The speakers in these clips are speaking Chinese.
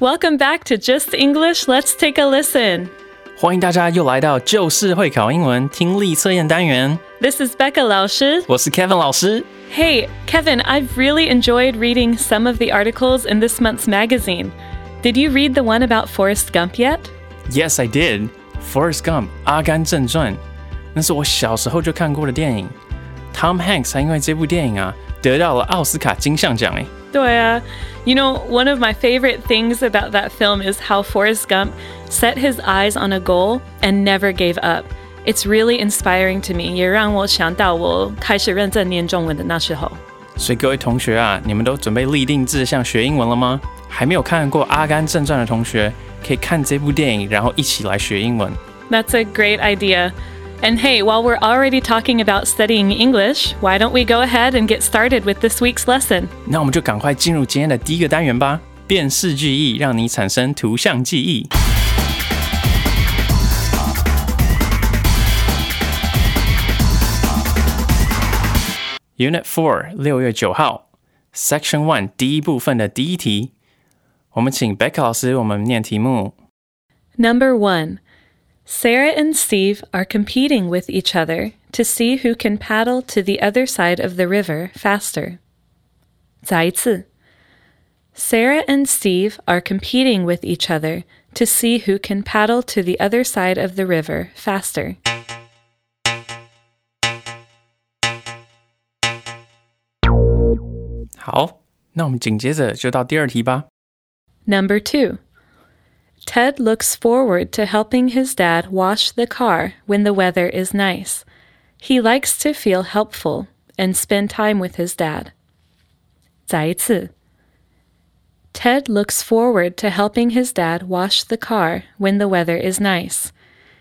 Welcome back to Just English. Let's take a listen. 欢迎大家又来到就是会考英文听力测验单元。 This is Becca 老师。我是 Kevin 老师。 Hey, Kevin, I've really enjoyed reading some of the articles in this month's magazine. Did you read the one about Forrest Gump yet? Yes, I did. Forrest Gump，《阿甘正传》，那是我小时候就看过的电影。Tom Hanks 还因为这部电影啊得到了奥斯卡金像奖诶。 对啊. You know, one of my favorite things about that film is how Forrest Gump set his eyes on a goal and never gave up. It's really inspiring to me. 也让我想到我开始认真念中文的那时候。所以各位同学啊，你们都准备立定志向学英文了吗？还没有看过《阿甘正传》的同学，可以看这部电影，然后一起来学英文。 That's a great idea. And hey, while we're already talking about studying English, why don't we go ahead and get started with this week's lesson? 那我们就赶快进入今天的第一个单元吧。辨识句意，让你产生图像记忆。Unit Four 六月九号，Section One 第一部分的第一题，我们请 Beck 老师为我们念题目。 Number one Sarah and Steve are competing with each other to see who can paddle to the other side of the river faster. 再一次. Sarah and Steve are competing with each other to see who can paddle to the other side of the river faster. 好，那我们紧接着就到第二题吧。 Number two. Ted looks forward to helping his dad wash the car when the weather is nice. He likes to feel helpful and spend time with his dad. 再一次. Ted looks forward to helping his dad wash the car when the weather is nice.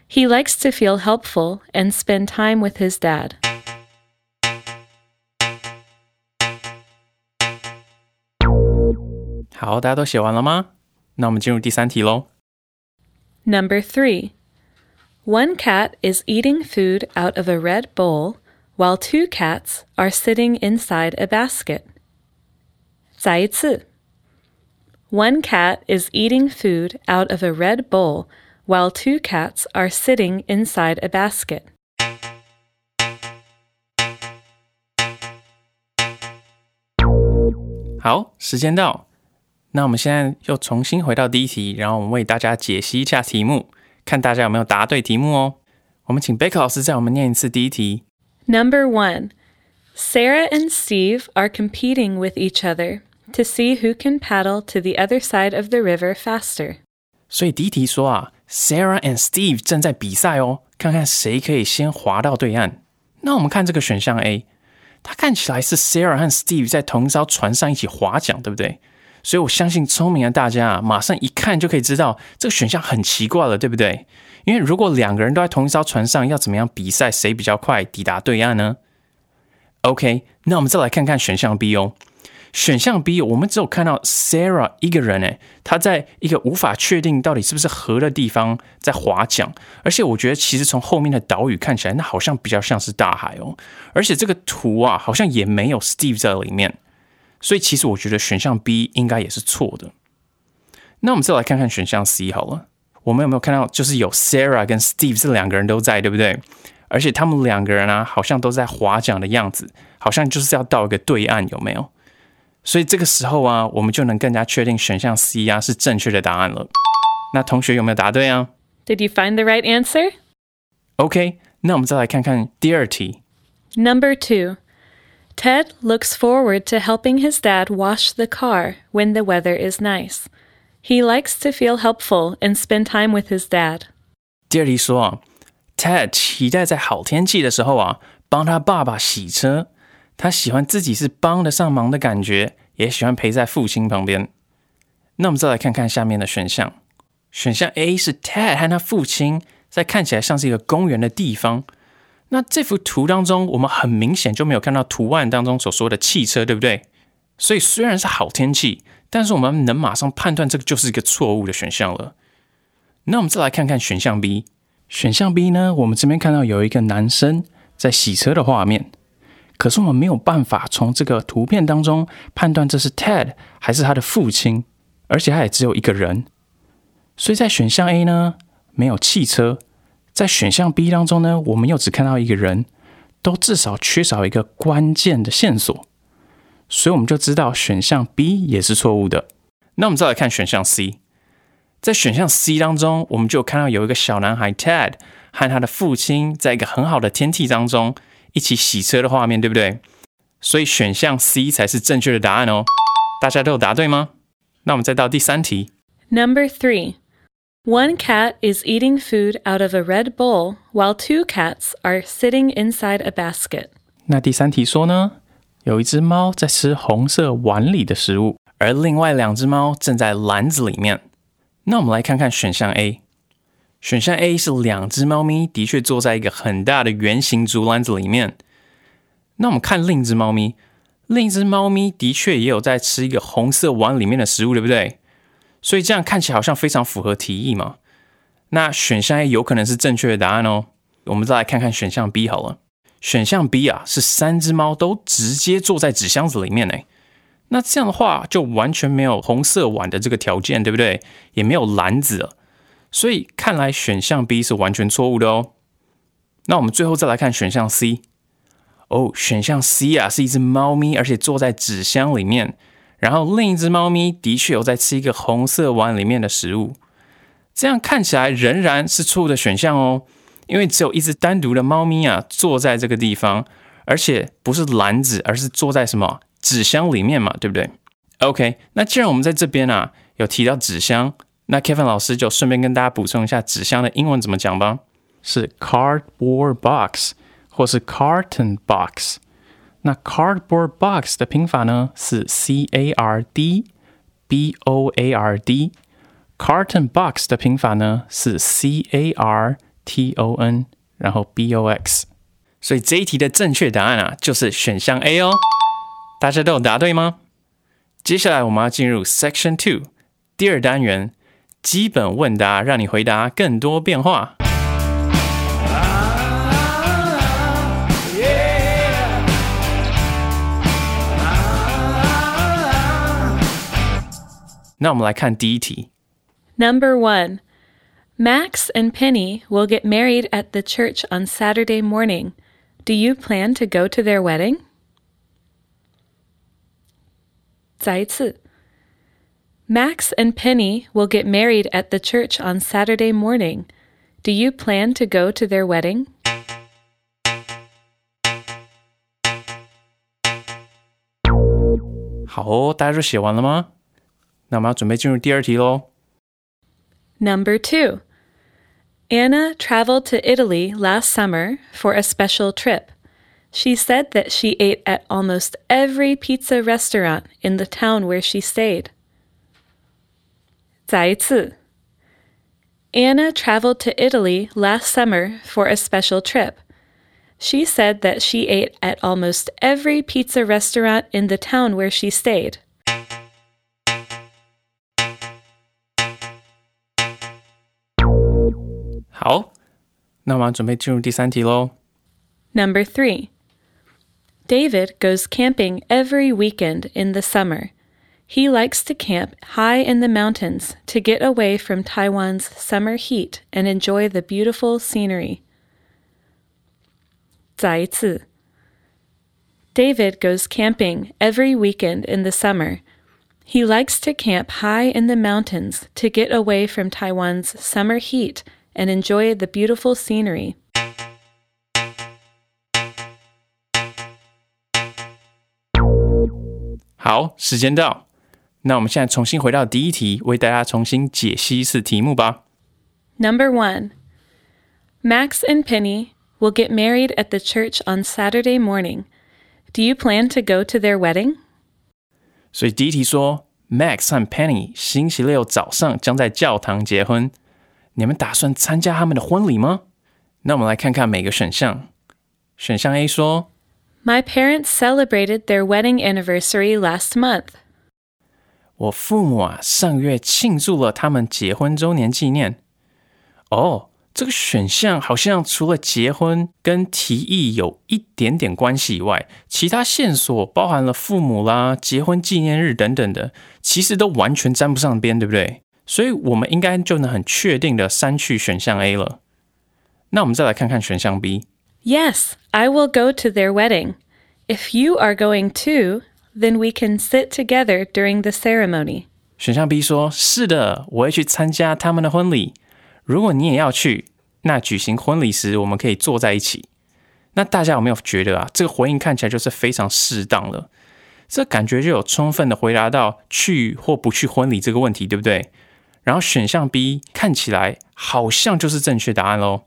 He likes to feel helpful and spend time with his dad. 好，大家都写完了吗？那我们进入第三题喽。 Number three. One cat is eating food out of a red bowl while two cats are sitting inside a basket. 再一次. One cat is eating food out of a red bowl while two cats are sitting inside a basket. 好，时间到。 那我们现在又重新回到第一题，然后我们为大家解析一下题目，看大家有没有答对题目哦。我们请贝克老师再我们念一次第一题。Number one. Sarah and Steve are competing with each other to see who can paddle to the other side of the river faster. 所以第一题说啊，Sarah and Steve 正在比赛哦，看看谁可以先滑到对岸。那我们看这个选项 A，它看起来是 Sarah 和 Steve 在同一艘船上一起划桨，对不对？所以我相信聪明的大家啊，马上一看就可以知道这个选项很奇怪了，对不对？因为如果两个人都在同一艘船上，要怎么样比赛谁比较快抵达对岸呢？OK，那我们再来看看选项 B 哦。选项 B，我们只有看到 Sarah 一个人，诶，她在一个无法确定到底是不是河的地方在划桨，而且我觉得其实从后面的岛屿看起来，那好像比较像是大海哦，而且这个图啊，好像也没有 Steve 在里面，所以其实我觉得选项 B 应该也是错的。那我们再来看看选项 C 好了，我们有没有看到就是有 Sarah 跟 Steve 这两个人都在，对不对？而且他们两个人啊，好像都在划桨的样子，好像就是要到一个对岸，有没有？所以这个时候啊，我们就能更加确定选项 C 啊是正确的答案了。那同学有没有答对啊 Did you find the right answer?？OK，那我们再来看看第二题。Number two. Ted looks forward to helping his dad wash the car when the weather is nice. He likes to feel helpful and spend time with his dad. 第二题说啊，Ted 期待在好天气的时候啊，帮他爸爸洗车。他喜欢自己是帮得上忙的感觉，也喜欢陪在父亲旁边。 那我们再来看看下面的选项。选项 A 是 Ted 和他父亲在看起来像是一个公园的地方。 那这幅图当中，我们很明显就没有看到图案当中所说的汽车，对不对？所以虽然是好天气，但是我们能马上判断这个就是一个错误的选项了。那我们再来看看选项 B。选项 B 呢，我们这边看到有一个男生在洗车的画面，可是我们没有办法从这个图片当中判断这是 Ted 还是他的父亲，而且他也只有一个人。所以在选项 A 呢，没有汽车；在选项 B 当中呢，我们又只看到一个人，都至少缺少一个关键的线索。所以我们就知道选项 B 也是错误的。那我们再来看选项 C，在选项 C 当中，我们就看到有一个小男孩 Ted 和他的父亲在一个很好的天气当中一起洗车的画面，对不对？所以选项 C 才是正确的答案哦。大家都有答对吗？那我们再到第三题。Number three. One cat is eating food out of a red bowl while two cats are sitting inside a basket. 那第三题说呢，有一只猫在吃红色碗里的食物，而另外两只猫正在篮子里面。那我们来看看选项 A。选项 A 是两只猫咪的确坐在一个很大的圆形竹篮子里面。那我们看另一只猫咪，另一只猫咪的确也有在吃一个红色碗里面的食物，对不对？所以这样看起来好像非常符合题意嘛。那选项 A 有可能是正确的答案哦。我们再来看看选项 B 好了。选项 B 啊，是三只猫都直接坐在纸箱子里面诶。那这样的话，就完全没有红色碗的这个条件，对不对？也没有篮子了。所以看来选项 B 是完全错误的哦。那我们最后再来看选项 C。哦，选项 C 啊，是一只猫咪，而且坐在纸箱里面。然后另一只猫咪的确有在吃一个红色碗里面的食物，这样看起来仍然是错误的选项哦，因为只有一只单独的猫咪啊坐在这个地方，而且不是篮子，而是坐在什么纸箱里面嘛，对不对？OK，那既然我们在这边啊有提到纸箱，那 Kevin 老师就顺便跟大家补充一下纸箱的英文怎么讲吧，是 cardboard box 或是 carton box。那 cardboard box 的拼法呢是 c a r d b o a r d，carton box 的拼法呢是 c a r t o n，然后 b o x。所以这一题的正确答案啊就是选项 A 哦。大家都有答对吗？接下来我们要进入 Section Two 第二单元，基本问答，让你回答更多变化。那我们来看第一题。 Number 1. Max and Penny will get married at the church on Saturday morning. Do you plan to go to their wedding? 再一次. Max and Penny will get married at the church on Saturday morning. Do you plan to go to their wedding? 好哦，大家都写完了吗？ 那我们要准备进入第二题喽。 Number 2. Anna traveled to Italy last summer for a special trip. She said that she ate at almost every pizza restaurant in the town where she stayed. 再一次. Anna traveled to Italy last summer for a special trip. She said that she ate at almost every pizza restaurant in the town where she stayed. 好，那我们要准备进入第三题喽。 Number three. David goes camping every weekend in the summer. He likes to camp high in the mountains to get away from Taiwan's summer heat and enjoy the beautiful scenery. 再一次. David goes camping every weekend in the summer. He likes to camp high in the mountains to get away from Taiwan's summer heat and enjoy the beautiful scenery. 好，时间到，那我们现在重新回到第一题，为大家重新解析一次题目吧。 Number one Max and Penny will get married at the church on Saturday morning. Do you plan to go to their wedding? 所以第一题说 Max 和 Penny 星期六早上将在教堂结婚。 你们打算参加他们的婚礼吗？那我们来看看每个选项。选项 A 说：My parents celebrated their wedding anniversary last month. 我父母啊上月庆祝了他们结婚周年纪念。哦，这个选项好像除了结婚跟提议有一点点关系以外，其他线索包含了父母啦、结婚纪念日等等的，其实都完全沾不上边，对不对？所以我们应该就能很确定的删去选项 A 了。那我们再来看看选项 B。Yes, I will go to their wedding. If you are going too, then we can sit together during the ceremony. 选项 B 说：“是的，我会去参加他们的婚礼。如果你也要去，那举行婚礼时我们可以坐在一起。”那大家有没有觉得啊，这个回应看起来就是非常适当了？这感觉就有充分的回答到去或不去婚礼这个问题，对不对？然后选项 B 看起来好像就是正确答案喽。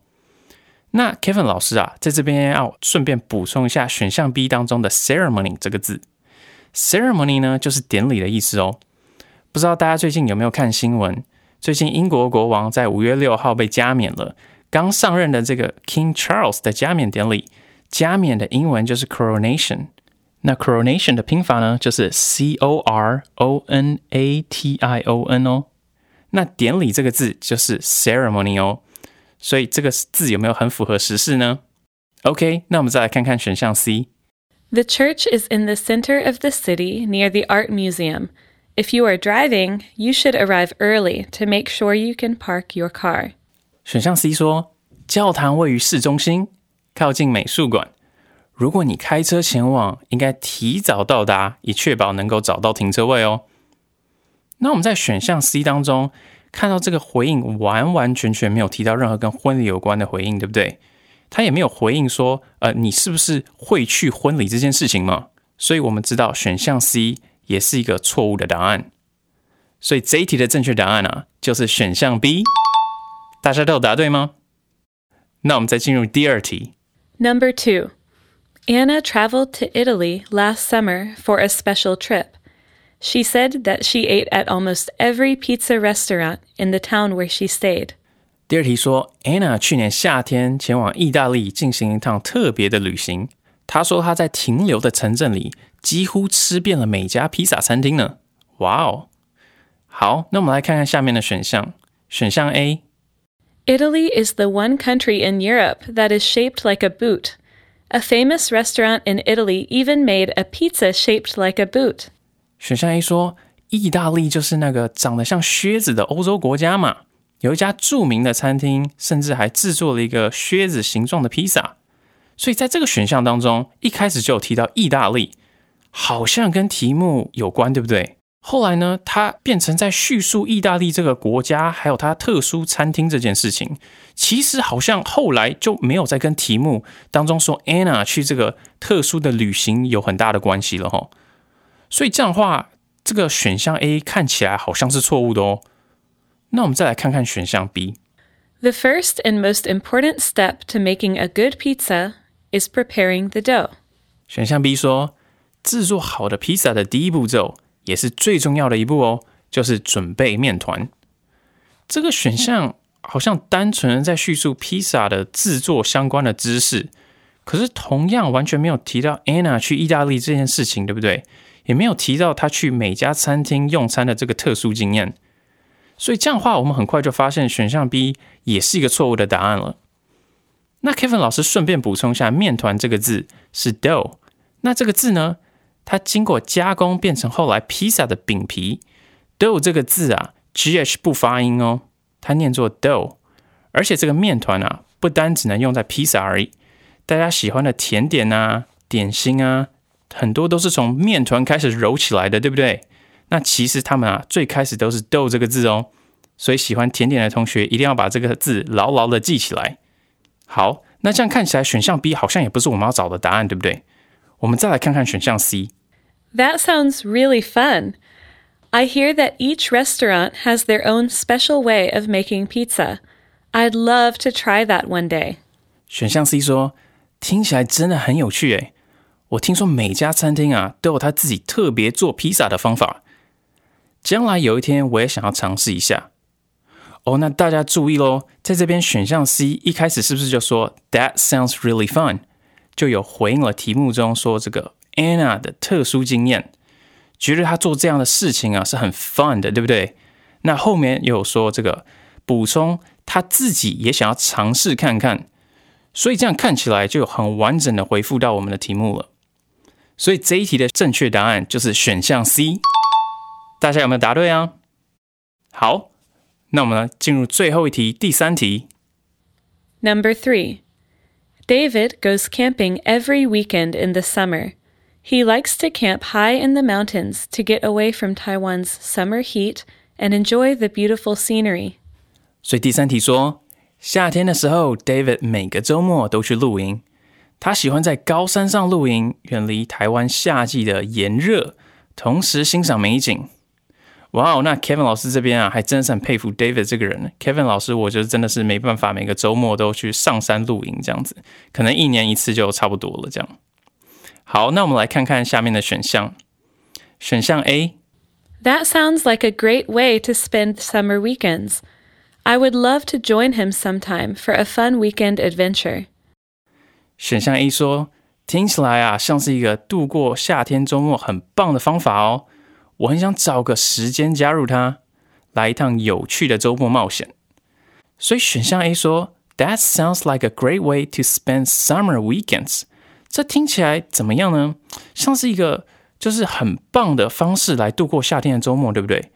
那 Kevin 老师啊，在这边要顺便补充一下选项 B 当中的 ceremony 这个字。ceremony 呢，就是典礼的意思哦。不知道大家最近有没有看新闻？最近英国国王在五月六号被加冕了。刚上任的这个 King Charles 的加冕典礼，加冕的英文就是 coronation。那 coronation 的拼法呢，就是 C O R O N A T I O N 哦。那典礼这个字就是 ceremony 哦。所以这个字有没有很符合时事呢？OK，那我们再来看看选项 C。The church is in the center of the city near the art museum. If you are driving, you should arrive early to make sure you can park your car. 选项 C 说，教堂位于市中心，靠近美术馆。如果你开车前往，应该提早到达，以确保能够找到停车位哦。 那我们在选项 C 当中。看到这个回应，完完全全没有提到任何跟婚礼有关的回应，对不对？他也没有回应说，呃，你是不是会去婚礼这件事情嘛？所以我们知道选项 C 也是一个错误的答案。所以这一题的正确答案啊，就是选项 B。大家都有答对吗？那我们再进入第二题。Number two, Anna traveled to Italy last summer for a special trip. She said that she ate at almost every pizza restaurant in the town where she stayed. 第二题说，Anna 去年夏天前往意大利进行一趟特别的旅行。她说她在停留的城镇里几乎吃遍了每家披萨餐厅呢。哇哦！好，那我们来看看下面的选项。选项 A。Italy is the one country in Europe that is shaped like a boot. A famous restaurant in Italy even made a pizza shaped like a boot. 选项 A 说，意大利就是那个长得像靴子的欧洲国家嘛。有一家著名的餐厅，甚至还制作了一个靴子形状的披萨。所以在这个选项当中，一开始就有提到意大利，好像跟题目有关，对不对？后来呢，它变成在叙述意大利这个国家，还有它特殊餐厅这件事情。其实好像后来就没有再跟题目当中说 Anna 去这个特殊的旅行有很大的关系了，哈。所以这样的话，这个选项 A 看起来好像是错误的哦。那我们再来看看选项 B。The first and most important step to making a good pizza is preparing the dough。选项 B 说，制作好的披萨的第一步骤，也是最重要的一步哦，就是准备面团。这个选项好像单纯在叙述披萨的制作相关的知识，可是同样完全没有提到 Anna 去意大利这件事情，对不对？也没有提到他去每家餐厅用餐的这个特殊经验，所以这样的话，我们很快就发现选项 B 也是一个错误的答案了。那 Kevin 老师顺便补充一下，面团这个字是 dough，那这个字呢，它经过加工变成后来披萨的饼皮。dough 这个字啊，gh 不发音哦，它念作 dough，而且这个面团啊，不单只能用在披萨而已，大家喜欢的甜点啊、点心啊。很多都是从面团开始揉起来的，对不对？那其实他们啊，最开始都是 “dough” 这个字哦。所以喜欢甜点的同学一定要把这个字牢牢的记起来。好，那这样看起来选项 B 好像也不是我们要找的答案，对不对？我们再来看看选项 C。That sounds really fun. I hear that each restaurant has their own special way of making pizza. I'd love to try that one day. 选项 C 说，听起来真的很有趣诶。我听说每家餐厅啊都有他自己特别做披萨的方法。将来有一天我也想要尝试一下。哦，那大家注意喽，在这边选项 C 一开始是不是就说 That sounds really fun？就有回应了题目中说这个 Anna 的特殊经验，觉得她做这样的事情啊是很 fun 的，对不对？那后面又有说这个补充，她自己也想要尝试看看，所以这样看起来就有很完整的回复到我们的题目了。所以这一题的正确答案就是选项 C。大家有没有答对啊？好，那我们呢进入最后一题，第三题。 Number 3. David goes camping every weekend in the summer. He likes to camp high in the mountains to get away from Taiwan's summer heat and enjoy the beautiful scenery. 所以第三题说，夏天的时候，David 每个周末都去露营。 他喜欢在高山上露营，远离台湾夏季的炎热，同时欣赏美景。哇哦，那 Kevin 老师这边啊，还真是很佩服 David 这个人。Kevin 老师，我觉得真的是没办法，每个周末都去上山露营这样子，可能一年一次就差不多了。这样，好，那我们来看看下面的选项。选项 A， That sounds like a great way to spend summer weekends. I would love to join him sometime for a fun weekend adventure. 选项 A 说，听起来啊，像是一个度过夏天周末很棒的方法哦。我很想找个时间加入他，来一趟有趣的周末冒险。所以选项 A 说，That sounds like a great way to spend summer weekends。这听起来怎么样呢？像是一个就是很棒的方式来度过夏天的周末，对不对？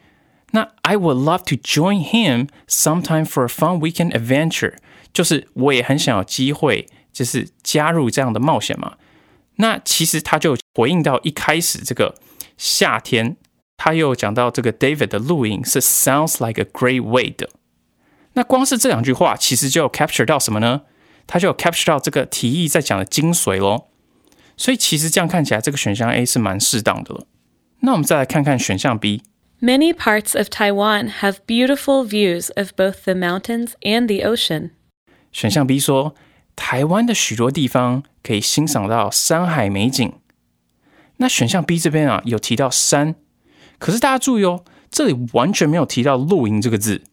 那 I would love to join him sometime for a fun weekend adventure。就是我也很想有机会，就是加入这样的冒险嘛。那其实他就回应到一开始这个夏天。他又讲到这个 David 的录影是 sounds like a great way 的，那光是这两句话，其实就有 capture 到什么呢？他就有 capture 到这个提议在讲的精髓咯。所以其实这样看起来，这个选项 A 是蛮适当的了。那我们再来看看选项 B。Many parts of Taiwan have beautiful views of both the mountains and the ocean. 选项 B 说，台湾的许多地方可以欣赏到山海美景。那选项 B 这边啊，有提到山。可是大家注意哦，这里完全没有提到露营这个字，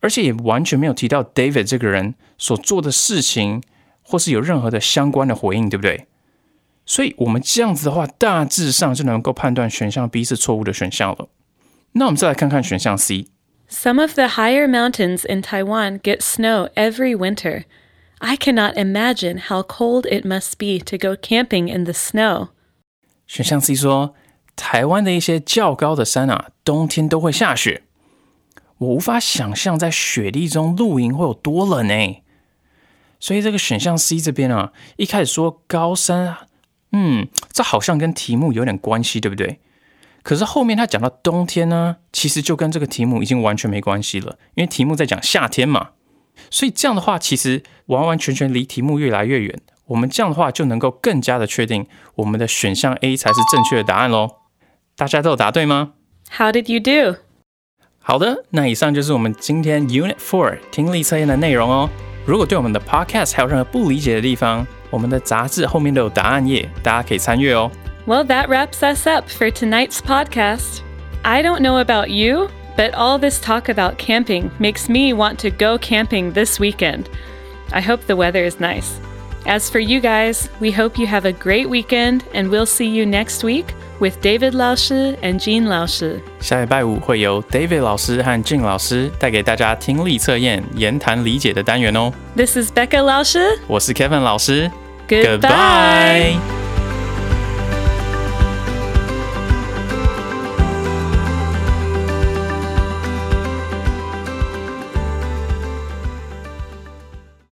而且也完全没有提到 David 这个人所做的事情，或是有任何的相关的回应，对不对？所以我们这样子的话，大致上就能够判断选项 B 是错误的选项了。那我们再来看看选项 C。Some of the higher mountains in Taiwan get snow every winter. I cannot imagine how cold it must be to go camping in the snow. 选项 C 说，台湾的一些较高的山啊，冬天都会下雪。我无法想象在雪地中露营会有多冷呢。所以这个选项 C 这边啊，一开始说高山，嗯，这好像跟题目有点关系，对不对？可是后面他讲到冬天呢，其实就跟这个题目已经完全没关系了，因为题目在讲夏天嘛。所以这样的话，其实完完全全离题目越来越远。我们这样的话就能够更加的确定我们的选项 A 才是正确的答案喽。大家都有答对吗？How did you do? 好的，那以上就是我们今天 Unit Four 听力测验的内容哦。如果对我们的 Podcast 还有任何不理解的地方，我们的杂志后面都有答案页，大家可以参阅哦。Well, that wraps us up for tonight's podcast. I don't know about you, but all this talk about camping makes me want to go camping this weekend. I hope the weather is nice. As for you guys, we hope you have a great weekend and we'll see you next week with David Laoshi and Jean Laoshi. 下礼拜五会由 David 老师和 Jin 老师带给大家听力测验、言谈理解的单元哦。 This is Becca Laoshi. 我是 Kevin 老师 Goodbye. Goodbye